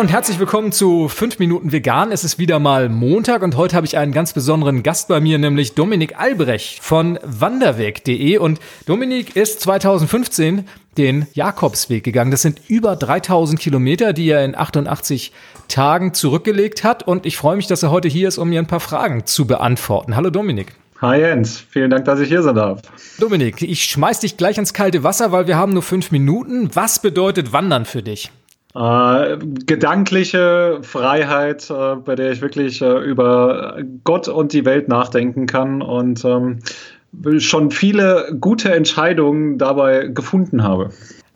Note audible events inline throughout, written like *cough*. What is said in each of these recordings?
und herzlich willkommen zu 5 Minuten Vegan. Es ist wieder mal Montag und heute habe ich einen ganz besonderen Gast bei mir, nämlich Dominik Albrecht von wanderweg.de. Und Dominik ist 2015 den Jakobsweg gegangen. Das sind über 3000 Kilometer, die er in 88 Tagen zurückgelegt hat. Und ich freue mich, dass er heute hier ist, um mir ein paar Fragen zu beantworten. Hallo Dominik. Hi Jens, vielen Dank, dass ich hier sein darf. Dominik, ich schmeiß dich gleich ins kalte Wasser, weil wir haben nur fünf Minuten. Was bedeutet Wandern für dich? Äh, gedankliche Freiheit, äh, bei der ich wirklich äh, über Gott und die Welt nachdenken kann und ähm, schon viele gute Entscheidungen dabei gefunden habe.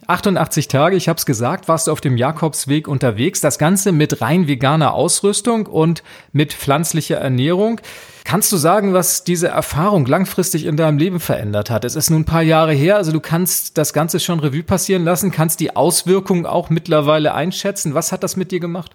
88 Tage, ich habe es gesagt, warst du auf dem Jakobsweg unterwegs. Das Ganze mit rein veganer Ausrüstung und mit pflanzlicher Ernährung. Kannst du sagen, was diese Erfahrung langfristig in deinem Leben verändert hat? Es ist nun ein paar Jahre her, also du kannst das Ganze schon Revue passieren lassen, kannst die Auswirkungen auch mittlerweile einschätzen. Was hat das mit dir gemacht?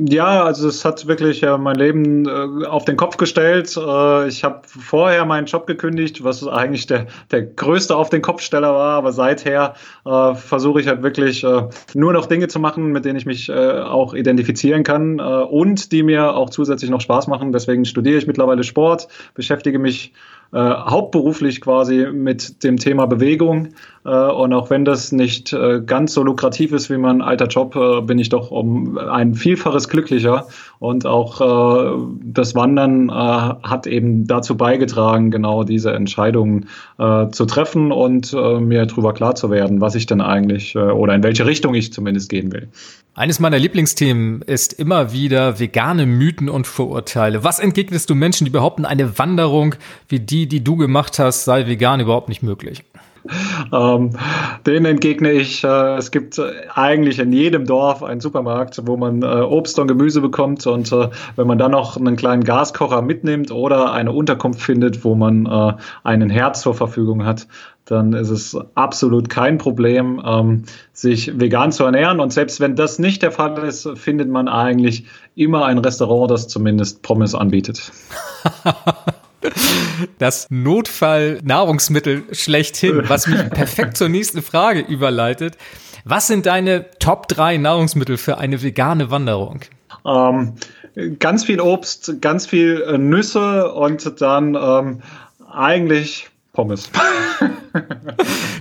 Ja, also es hat wirklich äh, mein Leben äh, auf den Kopf gestellt. Äh, ich habe vorher meinen Job gekündigt, was eigentlich der, der größte auf den Kopfsteller war, aber seither äh, versuche ich halt wirklich äh, nur noch Dinge zu machen, mit denen ich mich äh, auch identifizieren kann und die mir auch zusätzlich noch Spaß machen. Deswegen studiere ich mittlerweile Sport, beschäftige mich äh, hauptberuflich quasi mit dem Thema Bewegung. Äh, und auch wenn das nicht äh, ganz so lukrativ ist wie mein alter Job, bin ich doch um ein Vielfaches glücklicher. Und auch äh, das Wandern äh, hat eben dazu beigetragen, genau diese Entscheidungen zu treffen und mir darüber klar zu werden, was ich denn eigentlich oder in welche Richtung ich zumindest gehen will. Eines meiner Lieblingsthemen ist immer wieder vegane Mythen und Vorurteile. Was entgegnest du Menschen, die behaupten, eine Wanderung wie die, die du gemacht hast, sei vegan überhaupt nicht möglich? Ähm, denen entgegne ich, äh, es gibt eigentlich in jedem Dorf einen Supermarkt, wo man äh, Obst und Gemüse bekommt und äh, wenn man dann noch einen kleinen Gaskocher mitnimmt oder eine Unterkunft findet, wo man äh, einen Herd zur Verfügung hat, dann ist es absolut kein Problem, ähm, sich vegan zu ernähren. Und selbst wenn das nicht der Fall ist, findet man eigentlich immer ein Restaurant, das zumindest Pommes anbietet. *laughs* Das Notfall-Nahrungsmittel schlechthin, was mich *laughs* perfekt zur nächsten Frage überleitet. Was sind deine Top 3 Nahrungsmittel für eine vegane Wanderung? Ähm, ganz viel Obst, ganz viel äh, Nüsse und dann ähm, eigentlich Pommes. *laughs*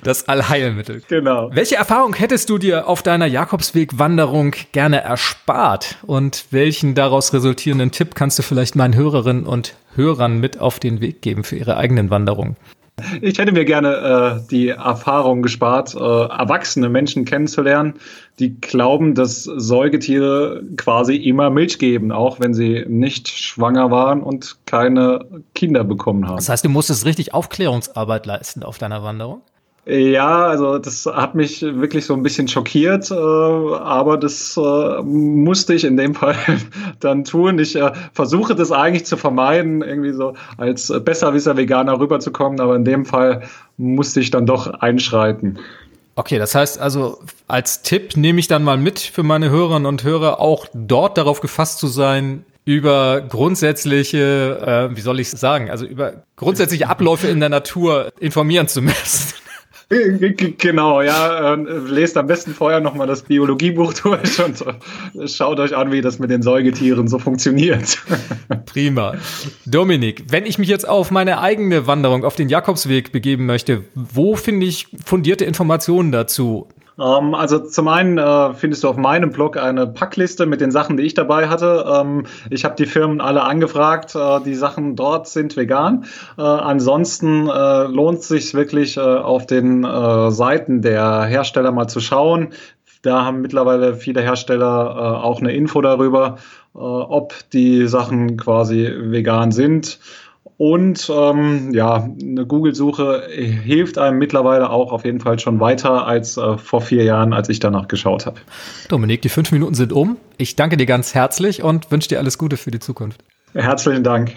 Das Allheilmittel. Genau. Welche Erfahrung hättest du dir auf deiner Jakobsweg-Wanderung gerne erspart? Und welchen daraus resultierenden Tipp kannst du vielleicht meinen Hörerinnen und Hörern mit auf den Weg geben für ihre eigenen Wanderungen? Ich hätte mir gerne äh, die Erfahrung gespart, äh, erwachsene Menschen kennenzulernen, die glauben, dass Säugetiere quasi immer Milch geben, auch wenn sie nicht schwanger waren und keine Kinder bekommen haben. Das heißt, du musstest richtig Aufklärungsarbeit leisten auf deiner Wanderung? Ja, also das hat mich wirklich so ein bisschen schockiert, äh, aber das äh, musste ich in dem *laughs* Fall dann tun. Ich äh, versuche das eigentlich zu vermeiden, irgendwie so als besserwisser Veganer rüberzukommen, aber in dem Fall musste ich dann doch einschreiten. Okay, das heißt also, als Tipp nehme ich dann mal mit für meine Hörerinnen und Hörer, auch dort darauf gefasst zu sein, über grundsätzliche, äh, wie soll ich sagen, also über grundsätzliche Abläufe in der Natur informieren zu müssen. Genau, ja. Äh, lest am besten vorher nochmal das Biologiebuch durch und äh, schaut euch an, wie das mit den Säugetieren so funktioniert. *laughs* Prima. Dominik, wenn ich mich jetzt auf meine eigene Wanderung auf den Jakobsweg begeben möchte, wo finde ich fundierte Informationen dazu? Ähm, also zum einen äh, findest du auf meinem Blog eine Packliste mit den Sachen, die ich dabei hatte. Ähm, ich habe die Firmen alle angefragt. Äh, die Sachen dort sind vegan. Äh, ansonsten äh, lohnt sich wirklich äh, auf den äh, Seiten der Hersteller mal zu schauen. Da haben mittlerweile viele Hersteller auch eine Info darüber, ob die Sachen quasi vegan sind. Und ähm, ja, eine Google-Suche hilft einem mittlerweile auch auf jeden Fall schon weiter als äh, vor vier Jahren, als ich danach geschaut habe. Dominik, die fünf Minuten sind um. Ich danke dir ganz herzlich und wünsche dir alles Gute für die Zukunft. Herzlichen Dank.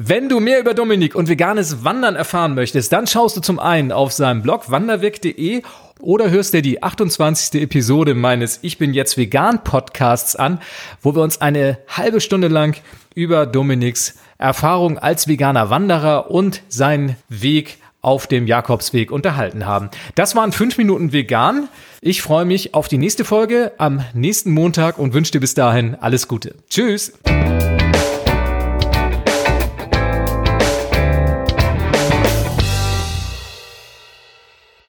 Wenn du mehr über Dominik und veganes Wandern erfahren möchtest, dann schaust du zum einen auf seinem Blog wanderweg.de oder hörst dir die 28. Episode meines Ich bin jetzt vegan Podcasts an, wo wir uns eine halbe Stunde lang über Dominiks Erfahrung als veganer Wanderer und seinen Weg auf dem Jakobsweg unterhalten haben. Das waren fünf Minuten vegan. Ich freue mich auf die nächste Folge am nächsten Montag und wünsche dir bis dahin alles Gute. Tschüss.